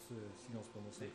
ce silence prononcé.